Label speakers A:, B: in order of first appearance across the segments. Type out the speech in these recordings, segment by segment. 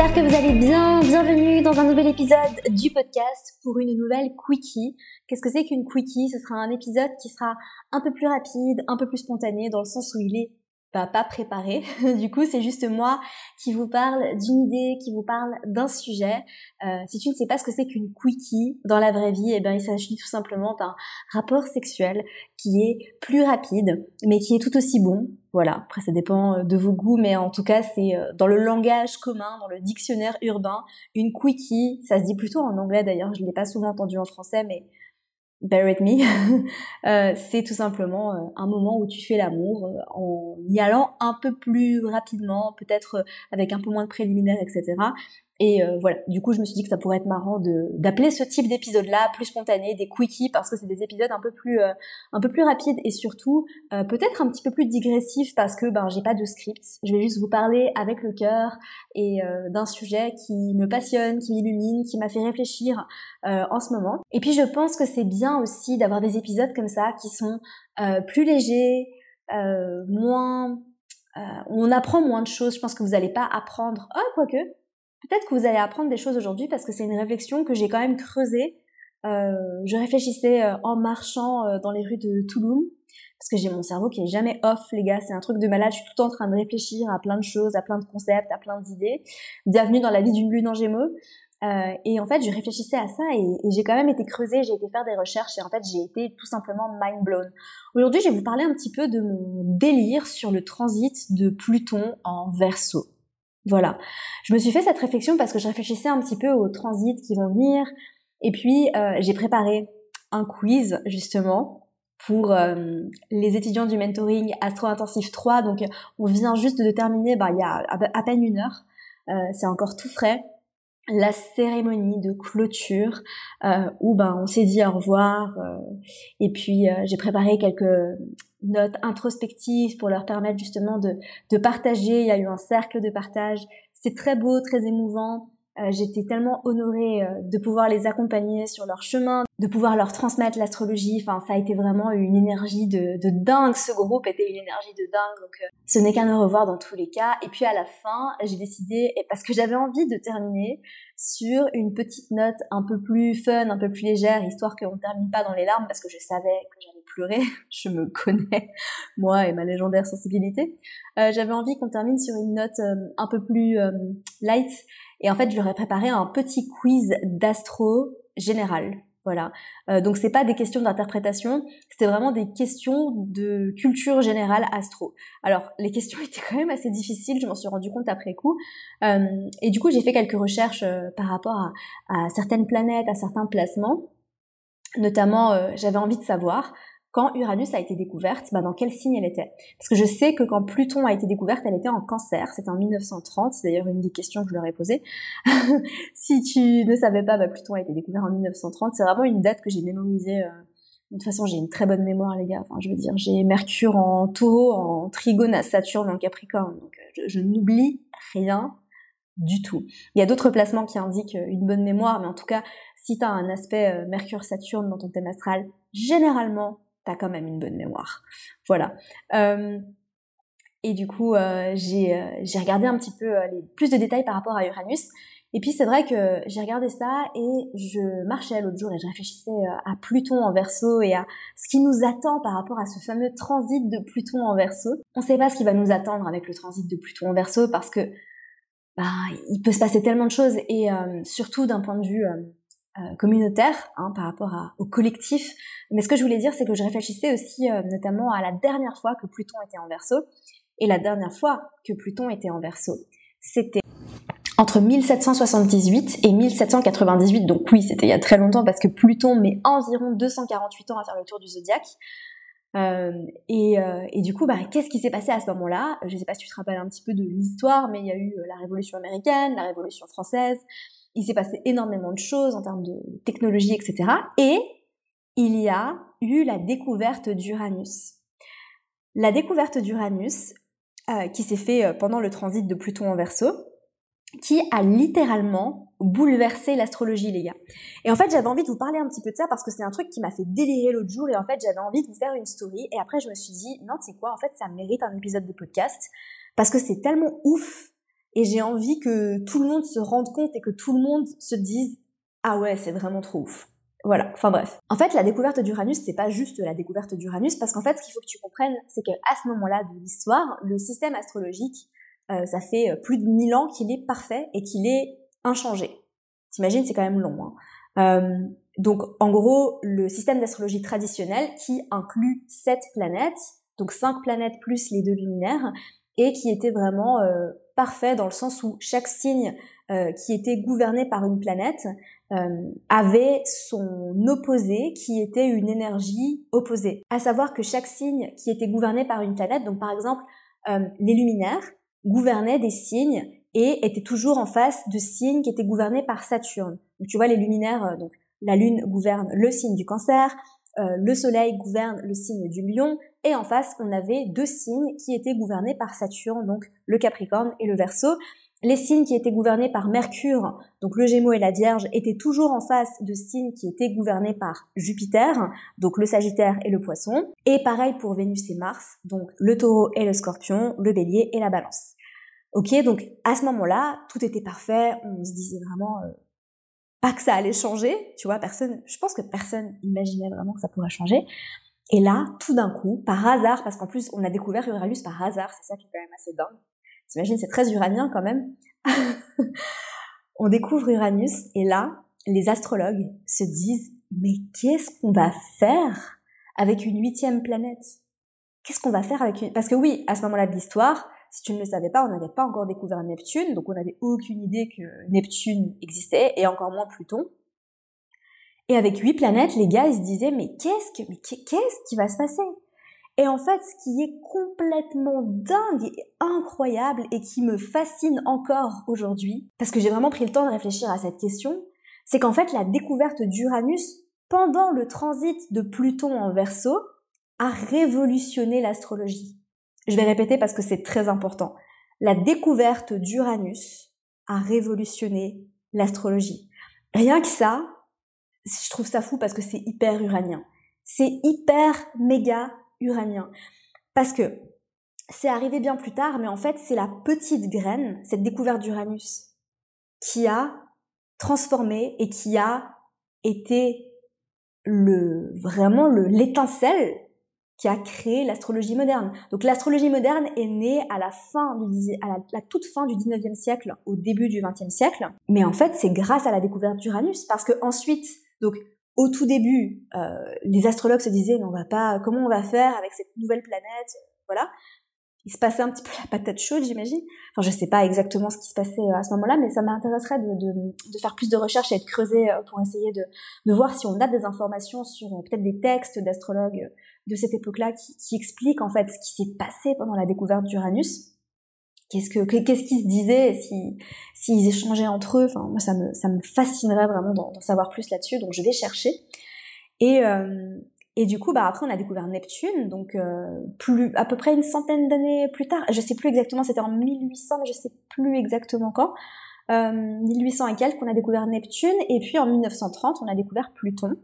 A: J'espère que vous allez bien. Bienvenue dans un nouvel épisode du podcast pour une nouvelle quickie. Qu'est-ce que c'est qu'une quickie? Ce sera un épisode qui sera un peu plus rapide, un peu plus spontané dans le sens où il est bah, pas préparé. du coup, c'est juste moi qui vous parle d'une idée, qui vous parle d'un sujet. Euh, si tu ne sais pas ce que c'est qu'une quickie dans la vraie vie, eh bien, il s'agit tout simplement d'un rapport sexuel qui est plus rapide, mais qui est tout aussi bon. Voilà. Après, ça dépend euh, de vos goûts, mais en tout cas, c'est euh, dans le langage commun, dans le dictionnaire urbain, une quickie. Ça se dit plutôt en anglais d'ailleurs. Je l'ai pas souvent entendu en français, mais bear with me, euh, c'est tout simplement un moment où tu fais l'amour en y allant un peu plus rapidement, peut-être avec un peu moins de préliminaires, etc. Et euh, voilà, du coup, je me suis dit que ça pourrait être marrant d'appeler ce type d'épisode-là plus spontané, des quickies, parce que c'est des épisodes un peu plus euh, un peu plus rapides et surtout euh, peut-être un petit peu plus digressifs parce que ben j'ai pas de script. Je vais juste vous parler avec le cœur et d'un sujet qui me passionne, qui m'illumine, qui m'a fait réfléchir en ce moment. Et puis je pense que c'est bien aussi d'avoir des épisodes comme ça qui sont plus légers, moins on apprend moins de choses. Je pense que vous n'allez pas apprendre. Oh, quoique, Peut-être que vous allez apprendre des choses aujourd'hui parce que c'est une réflexion que j'ai quand même creusée. Euh, je réfléchissais euh, en marchant euh, dans les rues de Toulouse parce que j'ai mon cerveau qui est jamais off, les gars. C'est un truc de malade. Je suis tout en train de réfléchir à plein de choses, à plein de concepts, à plein d'idées. Bienvenue dans la vie d'une lune en Gémeaux. Euh, et en fait, je réfléchissais à ça et, et j'ai quand même été creusée, j'ai été faire des recherches et en fait, j'ai été tout simplement mind blown. Aujourd'hui, je vais vous parler un petit peu de mon délire sur le transit de Pluton en Verseau. Voilà. Je me suis fait cette réflexion parce que je réfléchissais un petit peu aux transits qui vont venir. Et puis, euh, j'ai préparé un quiz, justement, pour euh, les étudiants du mentoring Astro Intensif 3. Donc, on vient juste de terminer, bah, il y a à peine une heure. Euh, c'est encore tout frais la cérémonie de clôture où ben on s'est dit au revoir et puis j'ai préparé quelques notes introspectives pour leur permettre justement de, de partager. Il y a eu un cercle de partage. C'est très beau, très émouvant. Euh, j'étais tellement honorée euh, de pouvoir les accompagner sur leur chemin, de pouvoir leur transmettre l'astrologie. Enfin, ça a été vraiment une énergie de, de, dingue. Ce groupe était une énergie de dingue. Donc, euh, ce n'est qu'un au revoir dans tous les cas. Et puis à la fin, j'ai décidé, parce que j'avais envie de terminer sur une petite note un peu plus fun, un peu plus légère, histoire qu'on ne termine pas dans les larmes, parce que je savais que j'allais pleurer. je me connais, moi et ma légendaire sensibilité. j'avais envie qu'on termine sur une note un peu plus light et en fait, je leur ai préparé un petit quiz d'astro général. Voilà. Euh, donc c'est pas des questions d'interprétation, c'était vraiment des questions de culture générale astro. Alors les questions étaient quand même assez difficiles, je m'en suis rendu compte après coup. Euh, et du coup j'ai fait quelques recherches euh, par rapport à, certaines planètes, à certains placements. Notamment, euh, j'avais envie de savoir quand Uranus a été découverte, bah dans quel signe elle était? Parce que je sais que quand Pluton a été découverte, elle était en cancer, c'était en 1930, c'est d'ailleurs une des questions que je leur ai posées. si tu ne savais pas, bah Pluton a été découvert en 1930, c'est vraiment une date que j'ai mémorisée. Euh, de toute façon, j'ai une très bonne mémoire, les gars. Enfin, je veux dire, j'ai Mercure en taureau, en trigone à Saturne en Capricorne, donc euh, je, je n'oublie rien du tout. Il y a d'autres placements qui indiquent une bonne mémoire, mais en tout cas, si tu as un aspect euh, Mercure-Saturne dans ton thème astral, généralement, t'as quand même une bonne mémoire. Voilà. Euh, et du coup, euh, j'ai euh, j'ai regardé un petit peu plus de détails par rapport à Uranus. Et puis c'est vrai que j'ai regardé ça et je marchais l'autre jour et je réfléchissais à Pluton en verso et à ce qui nous attend par rapport à ce fameux transit de Pluton en verso. On ne sait pas ce qui va nous attendre avec le transit de Pluton en verso parce que bah, il peut se passer tellement de choses et surtout d'un point de vue communautaire hein, par rapport au collectif. Mais ce que je voulais dire, c'est que je réfléchissais aussi euh, notamment à la dernière fois que Pluton était en verso. Et la dernière fois que Pluton était en verso, c'était entre 1778 et 1798. Donc oui, c'était il y a très longtemps parce que Pluton met environ 248 ans à faire le tour du zodiaque. Euh, et, euh, et, du coup, bah, qu'est-ce qui s'est passé à ce moment-là? Je ne sais pas si tu te rappelles un petit peu de l'histoire, mais il y a eu la Révolution américaine, la Révolution française, il s'est passé énormément de choses en termes de technologie, etc. Et il y a eu la découverte d'Uranus. La découverte d'Uranus, euh, qui s'est fait euh, pendant le transit de Pluton en Verseau, qui a littéralement bouleversé l'astrologie, les gars. Et en fait, j'avais envie de vous parler un petit peu de ça parce que c'est un truc qui m'a fait délirer l'autre jour et en fait, j'avais envie de vous faire une story et après, je me suis dit, non, c'est quoi, en fait, ça mérite un épisode de podcast parce que c'est tellement ouf et j'ai envie que tout le monde se rende compte et que tout le monde se dise ah ouais, c'est vraiment trop ouf. Voilà, enfin bref. En fait, la découverte d'Uranus, c'est pas juste la découverte d'Uranus, parce qu'en fait, ce qu'il faut que tu comprennes, c'est qu'à ce moment-là de l'histoire, le système astrologique, euh, ça fait euh, plus de 1000 ans qu'il est parfait et qu'il est inchangé. T'imagines, c'est quand même long. Hein. Euh, donc, en gros, le système d'astrologie traditionnel qui inclut sept planètes, donc cinq planètes plus les deux luminaires, et qui était vraiment parfait dans le sens où chaque signe qui était gouverné par une planète euh, avait son opposé qui était une énergie opposée. À savoir que chaque signe qui était gouverné par une planète, donc par exemple euh, les luminaires, gouvernaient des signes et étaient toujours en face de signes qui étaient gouvernés par Saturne. Donc tu vois les luminaires, euh, donc la Lune gouverne le signe du Cancer, le Soleil gouverne le signe du Lion, et en face on avait deux signes qui étaient gouvernés par Saturne, donc le Capricorne et le Verseau. Les signes qui étaient gouvernés par Mercure, donc le Gémeaux et la Vierge, étaient toujours en face de signes qui étaient gouvernés par Jupiter, donc le Sagittaire et le Poisson. Et pareil pour Vénus et Mars, donc le Taureau et le Scorpion, le Bélier et la Balance. Ok, donc à ce moment-là, tout était parfait. On se disait vraiment euh, pas que ça allait changer, tu vois. Personne, je pense que personne imaginait vraiment que ça pourrait changer. Et là, tout d'un coup, par hasard, parce qu'en plus on a découvert Uranus par hasard, c'est ça qui est quand même assez dingue T'imagines, c'est très uranien quand même. on découvre Uranus et là, les astrologues se disent, mais qu'est-ce qu'on va faire avec une huitième planète? Qu'est-ce qu'on va faire avec une... Parce que oui, à ce moment-là de l'histoire, si tu ne le savais pas, on n'avait pas encore découvert Neptune, donc on n'avait aucune idée que Neptune existait, et encore moins Pluton. Et avec huit planètes, les gars, ils se disaient, mais qu'est-ce que, mais qu'est-ce qui va se passer? Et en fait, ce qui est complètement dingue et incroyable et qui me fascine encore aujourd'hui, parce que j'ai vraiment pris le temps de réfléchir à cette question, c'est qu'en fait, la découverte d'Uranus pendant le transit de Pluton en Verseau a révolutionné l'astrologie. Je vais répéter parce que c'est très important. La découverte d'Uranus a révolutionné l'astrologie. Rien que ça, je trouve ça fou parce que c'est hyper uranien. C'est hyper méga uranien. Parce que c'est arrivé bien plus tard, mais en fait, c'est la petite graine, cette découverte d'Uranus, qui a transformé et qui a été le, vraiment le, l'étincelle qui a créé l'astrologie moderne. Donc l'astrologie moderne est née à la fin du, à la, toute fin du 19e siècle, au début du 20e siècle. Mais en fait, c'est grâce à la découverte d'Uranus, parce que ensuite, donc au tout début, euh, les astrologues se disaient, mais on va pas, comment on va faire avec cette nouvelle planète, voilà. Il se passait un petit peu la patate chaude, j'imagine. Enfin, je sais pas exactement ce qui se passait euh, à ce moment-là, mais ça m'intéresserait de, de, de, faire plus de recherches et de creuser euh, pour essayer de, de voir si on a des informations sur peut-être des textes d'astrologues de cette époque-là qui, expliquent en fait ce qui s'est passé pendant la découverte d'Uranus. Qu'est-ce que qu'est-ce qu'ils se disaient si s'ils échangeaient entre eux. Enfin moi ça me ça me fascinerait vraiment d'en savoir plus là-dessus donc je vais chercher. Et euh, et du coup bah après on a découvert Neptune donc euh, plus à peu près une centaine d'années plus tard. Je sais plus exactement c'était en 1800 mais je sais plus exactement quand. Euh, 1800 et quelques on a découvert Neptune et puis en 1930 on a découvert Pluton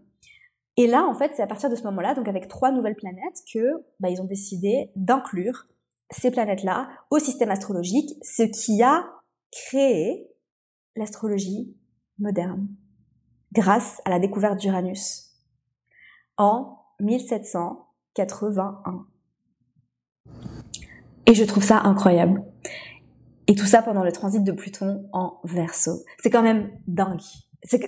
A: et là en fait c'est à partir de ce moment-là donc avec trois nouvelles planètes que bah, ils ont décidé d'inclure ces planètes-là au système astrologique, ce qui a créé l'astrologie moderne grâce à la découverte d'Uranus en 1781. Et je trouve ça incroyable. Et tout ça pendant le transit de Pluton en Verseau. C'est quand même dingue.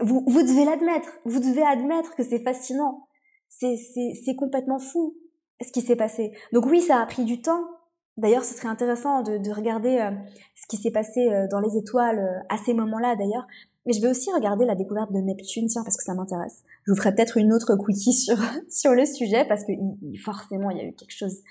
A: Vous, devez l'admettre. Vous devez admettre que c'est fascinant. C'est complètement fou ce qui s'est passé. Donc oui, ça a pris du temps. D'ailleurs, ce serait intéressant de, de regarder euh, ce qui s'est passé euh, dans les étoiles euh, à ces moments-là, d'ailleurs. Mais je vais aussi regarder la découverte de Neptune, tiens, parce que ça m'intéresse. Je vous ferai peut-être une autre quickie sur sur le sujet, parce que forcément, il y a eu quelque chose.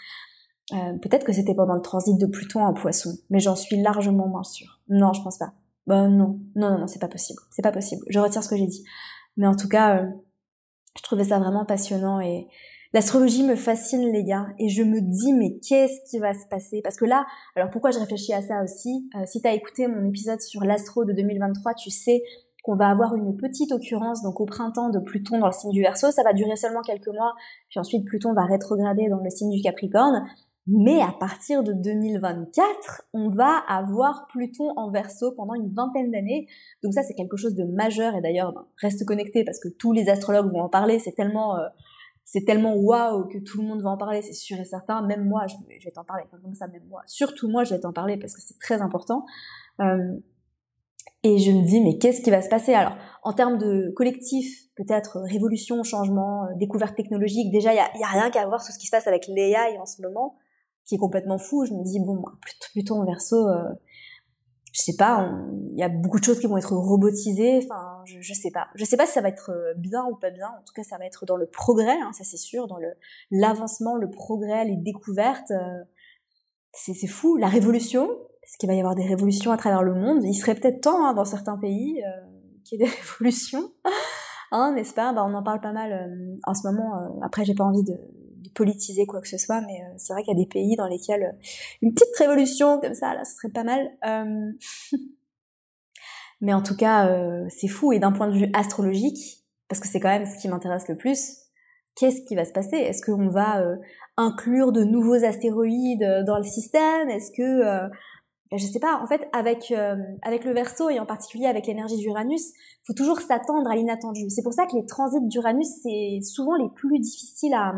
A: peut-être que c'était pendant le transit de Pluton en Poisson, mais j'en suis largement moins sûre. Non, je pense pas. Ben non, non, non, non, c'est pas possible. C'est pas possible. Je retire ce que j'ai dit. Mais en tout cas, je trouvais ça vraiment passionnant et L'astrologie me fascine les gars et je me dis mais qu'est-ce qui va se passer? Parce que là, alors pourquoi je réfléchis à ça aussi? Euh, Si tu as écouté mon épisode sur l'astro de 2023, tu sais qu'on va avoir une petite occurrence donc au printemps de Pluton dans le signe du Verseau, ça va durer seulement quelques mois, puis ensuite Pluton va rétrograder dans le signe du Capricorne. Mais à partir de 2024, on va avoir Pluton en verso pendant une vingtaine d'années. Donc ça, c'est quelque chose de majeur. Et d'ailleurs, ben, reste connecté parce que tous les astrologues vont en parler. C'est tellement, euh, c'est tellement waouh que tout le monde va en parler, c'est sûr et certain. Même moi, je, vais t'en parler. Comme ça, même moi. Surtout moi, je vais t'en parler parce que c'est très important. Euh, et je me dis, mais qu'est-ce qui va se passer? Alors, en termes de collectif, peut-être révolution, changement, euh, découverte technologique, déjà, il n'y y a, rien qu'à voir sur ce qui se passe avec l'AI en ce moment qui est complètement fou. Je me dis bon, plutôt, plutôt en verso, euh, je sais pas, il y a beaucoup de choses qui vont être robotisées. Enfin, je, sais pas. Je sais pas si ça va être euh, bien ou pas bien. En tout cas, ça va être dans le progrès, hein, ça c'est sûr, dans l'avancement, le progrès, les découvertes. Euh, c'est fou. La révolution, parce qu'il va y avoir des révolutions à travers le monde. Il serait peut-être temps hein, dans certains pays euh, qu'il y ait des révolutions. hein, n'est-ce pas? Bah, On en parle pas mal en ce moment. après, j'ai pas envie de politiser quoi que ce soit, mais euh, c'est vrai qu'il y a des pays dans lesquels euh, une petite révolution comme ça, là, ce serait pas mal. Euh. mais en tout cas, c'est fou. Et d'un point de vue astrologique, parce que c'est quand même ce qui m'intéresse le plus, qu'est-ce qui va se passer? Est-ce qu'on va inclure de nouveaux astéroïdes dans le système? Est-ce que je sais pas, en fait, avec avec le Verseau et en particulier avec l'énergie d'Uranus, faut toujours s'attendre à l'inattendu. C'est pour ça que les transits d'Uranus c'est souvent les plus difficiles à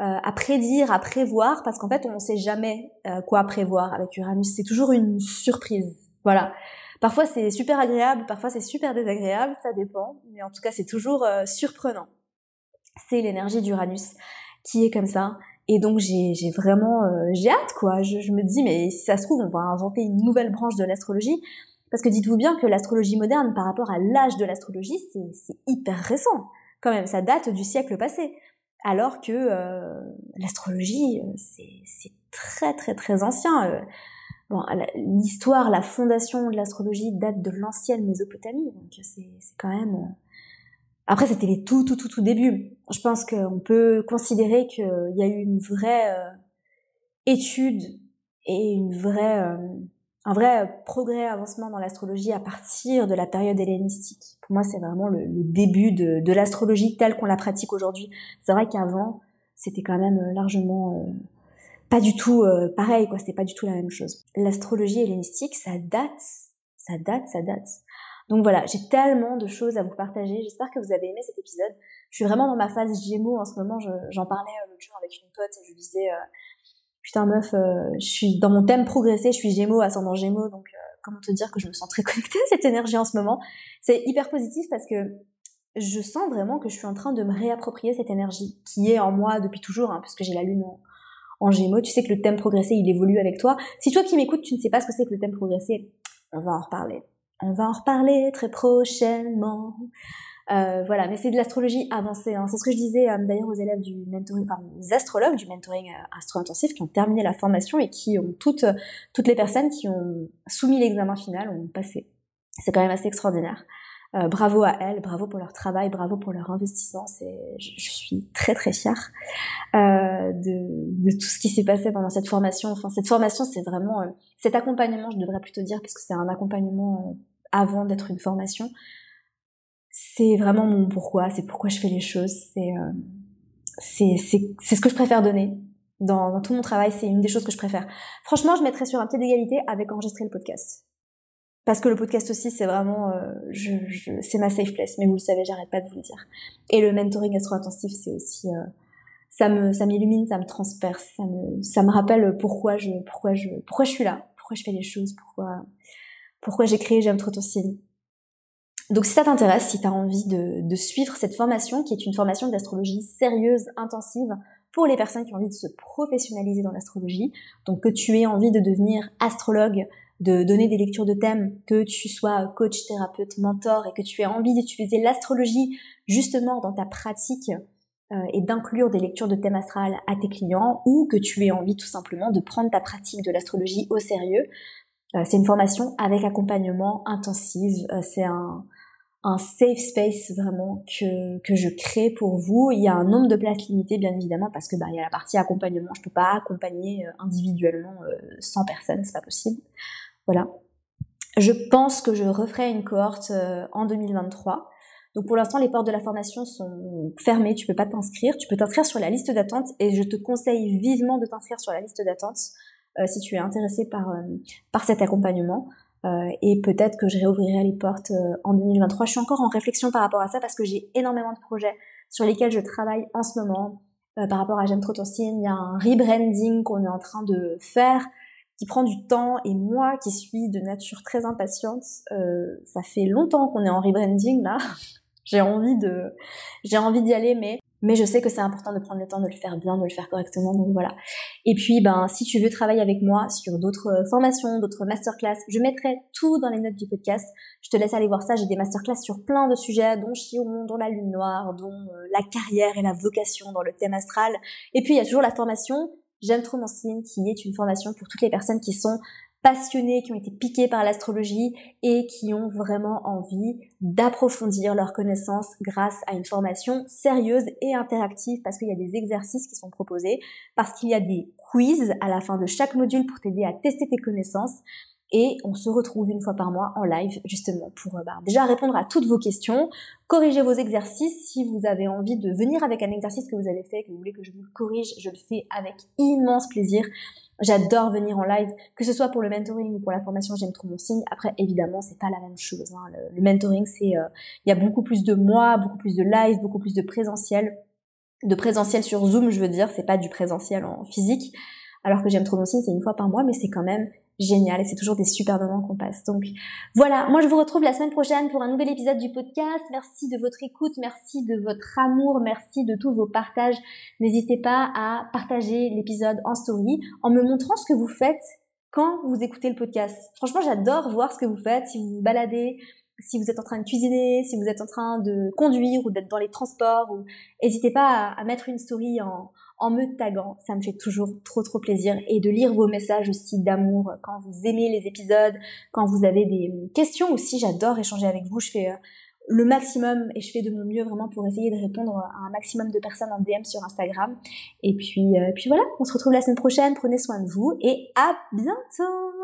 A: à prédire, à prévoir, parce qu'en fait, on ne sait jamais euh, quoi prévoir avec Uranus. C'est toujours une surprise. Voilà. Parfois, c'est super agréable, parfois, c'est super désagréable, ça dépend. Mais en tout cas, c'est toujours euh, surprenant. C'est l'énergie d'Uranus qui est comme ça. Et donc, j'ai vraiment... j'ai hâte, quoi. Je, je, me dis, mais si ça se trouve, on va inventer une nouvelle branche de l'astrologie. Parce que dites-vous bien que l'astrologie moderne, par rapport à l'âge de l'astrologie, c'est hyper récent. Quand même, ça date du siècle passé alors que euh, l'astrologie, euh, c'est très très très ancien. Euh. Bon, l'histoire, la fondation de l'astrologie date de l'ancienne Mésopotamie, donc c'est quand même. Après, c'était les tout tout tout tout débuts. Je pense qu'on peut considérer qu'il y a eu une vraie étude et une vraie un vrai progrès, avancement dans l'astrologie à partir de la période hellénistique. Pour moi, c'est vraiment le, début de, de l'astrologie telle qu'on la pratique aujourd'hui. C'est vrai qu'avant, c'était quand même euh, largement euh, pas du tout euh, pareil, quoi. C'était pas du tout la même chose. L'astrologie hellénistique, ça date, ça date, ça date. Donc voilà, j'ai tellement de choses à vous partager. J'espère que vous avez aimé cet épisode. Je suis vraiment dans ma phase Gémeaux en ce moment. J'en parlais l'autre jour avec une pote et je disais putain meuf, euh, je suis dans mon thème progressé, je suis Gémeaux, ascendant Gémeaux, donc euh, comment te dire que je me sens très connectée à cette énergie en ce moment? C'est hyper positif parce que je sens vraiment que je suis en train de me réapproprier cette énergie qui est en moi depuis toujours, hein, puisque j'ai la lune en, Gémeaux. Tu sais que le thème progressé, il évolue avec toi. Si toi qui m'écoutes, tu ne sais pas ce que c'est que le thème progressé, on va en reparler. On va en reparler très prochainement. Euh, voilà, mais c'est de l'astrologie avancée. Hein. C'est ce que je disais euh, d'ailleurs aux élèves du mentoring, enfin aux astrologues du mentoring euh, astro-intensif qui ont terminé la formation et qui ont toutes, toutes les personnes qui ont soumis l'examen final ont passé. C'est quand même assez extraordinaire. bravo à elles, bravo pour leur travail, bravo pour leur investissement. C'est, je, suis très très fière de, de, tout ce qui s'est passé pendant cette formation. Enfin, cette formation, c'est vraiment cet accompagnement, je devrais plutôt dire, parce que c'est un accompagnement avant d'être une formation c'est vraiment mon pourquoi, c'est pourquoi je fais les choses, c'est euh, c'est ce que je préfère donner. Dans, dans tout mon travail, c'est une des choses que je préfère. Franchement, je mettrais sur un pied d'égalité avec enregistrer le podcast. Parce que le podcast aussi, c'est vraiment, euh, je, je, c'est ma safe place. Mais vous le savez, j'arrête pas de vous le dire. Et le mentoring astro-intensif, c'est aussi, euh, ça me, ça m'illumine, ça me transperce, ça me, ça me rappelle pourquoi je, pourquoi je, pourquoi je suis là, pourquoi je fais les choses, pourquoi, pourquoi j'ai créé J'aime trop ton signe. Donc si ça t'intéresse, si tu as envie de, de, suivre cette formation, qui est une formation d'astrologie sérieuse, intensive, pour les personnes qui ont envie de se professionnaliser dans l'astrologie, donc que tu aies envie de devenir astrologue, de donner des lectures de thèmes, que tu sois coach, thérapeute, mentor et que tu aies envie d'utiliser l'astrologie justement dans ta pratique euh, et d'inclure des lectures de thèmes astrales à tes clients ou que tu aies envie tout simplement de prendre ta pratique de l'astrologie au sérieux, euh, c'est une formation avec accompagnement intensif, euh, c'est un, un safe space vraiment que, que je crée pour vous. Il y a un nombre de places limitées bien évidemment parce que bah il y a la partie accompagnement, je peux pas accompagner euh, individuellement 100 euh, personnes, c'est pas possible. Voilà. Je pense que je referai une cohorte euh, en 2023. Donc pour l'instant, les portes de la formation sont fermées, tu peux pas t'inscrire. Tu peux t'inscrire sur la liste d'attente et je te conseille vivement de t'inscrire sur la liste d'attente euh, si tu es intéressé par, euh, par cet accompagnement. Euh, et peut-être que je réouvrirai les portes en 2023. Je suis encore en réflexion par rapport à ça parce que j'ai énormément de projets sur lesquels je travaille en ce moment. par rapport à J'aime trop ton il y a un rebranding qu'on est en train de faire qui prend du temps et moi qui suis de nature très impatiente, ça fait longtemps qu'on est en rebranding là. j'ai envie j'ai envie d'y aller, mais mais je sais que c'est important de prendre le temps de le faire bien, de le faire correctement, donc voilà. Et puis, ben, si tu veux travailler avec moi sur d'autres euh, formations, d'autres masterclass, je mettrai tout dans les notes du podcast. Je te laisse aller voir ça. J'ai des masterclass sur plein de sujets, dont Chiron, dont la lune noire, dont euh, la carrière et la vocation dans le thème astral. Et puis, il y a toujours la formation J'aime trop mon qui est une formation pour toutes les personnes qui sont passionnés, qui ont été piqués par l'astrologie et qui ont vraiment envie d'approfondir leurs connaissances grâce à une formation sérieuse et interactive parce qu'il y a des exercices qui sont proposés, parce qu'il y a des quiz à la fin de chaque module pour t'aider à tester tes connaissances et on se retrouve une fois par mois en live justement pour euh, bah, déjà répondre à toutes vos questions, corriger vos exercices. Si vous avez envie de venir avec un exercice que vous avez fait, que vous voulez que je vous corrige, je le fais avec immense plaisir. J'adore venir en live, que ce soit pour le mentoring ou pour la formation J'aime trop mon signe. Après, évidemment, c'est pas la même chose. Hein. Le, mentoring, c'est, euh, il y a beaucoup plus de moi, beaucoup plus de live, beaucoup plus de présentiel, de présentiel sur Zoom, je veux dire. C'est pas du présentiel en physique. Alors que J'aime trop mon signe, c'est une fois par mois, mais c'est quand même génial et c'est toujours des super moments qu'on passe. Donc voilà, moi je vous retrouve la semaine prochaine pour un nouvel épisode du podcast. Merci de votre écoute, merci de votre amour, merci de tous vos partages. N'hésitez pas à partager l'épisode en story en me montrant ce que vous faites quand vous écoutez le podcast. Franchement, j'adore voir ce que vous faites, si vous vous baladez, si vous êtes en train de cuisiner, si vous êtes en train de conduire ou d'être dans les transports. N'hésitez pas à mettre une story en, en me taguant. Ça me fait toujours trop trop plaisir et de lire vos messages aussi d'amour quand vous aimez les épisodes, quand vous avez des questions aussi. J'adore échanger avec vous. Je fais euh, le maximum et je fais de mon mieux vraiment pour essayer de répondre à un maximum de personnes en DM sur Instagram. Et puis, euh, puis voilà, on se retrouve la semaine prochaine. Prenez soin de vous et à bientôt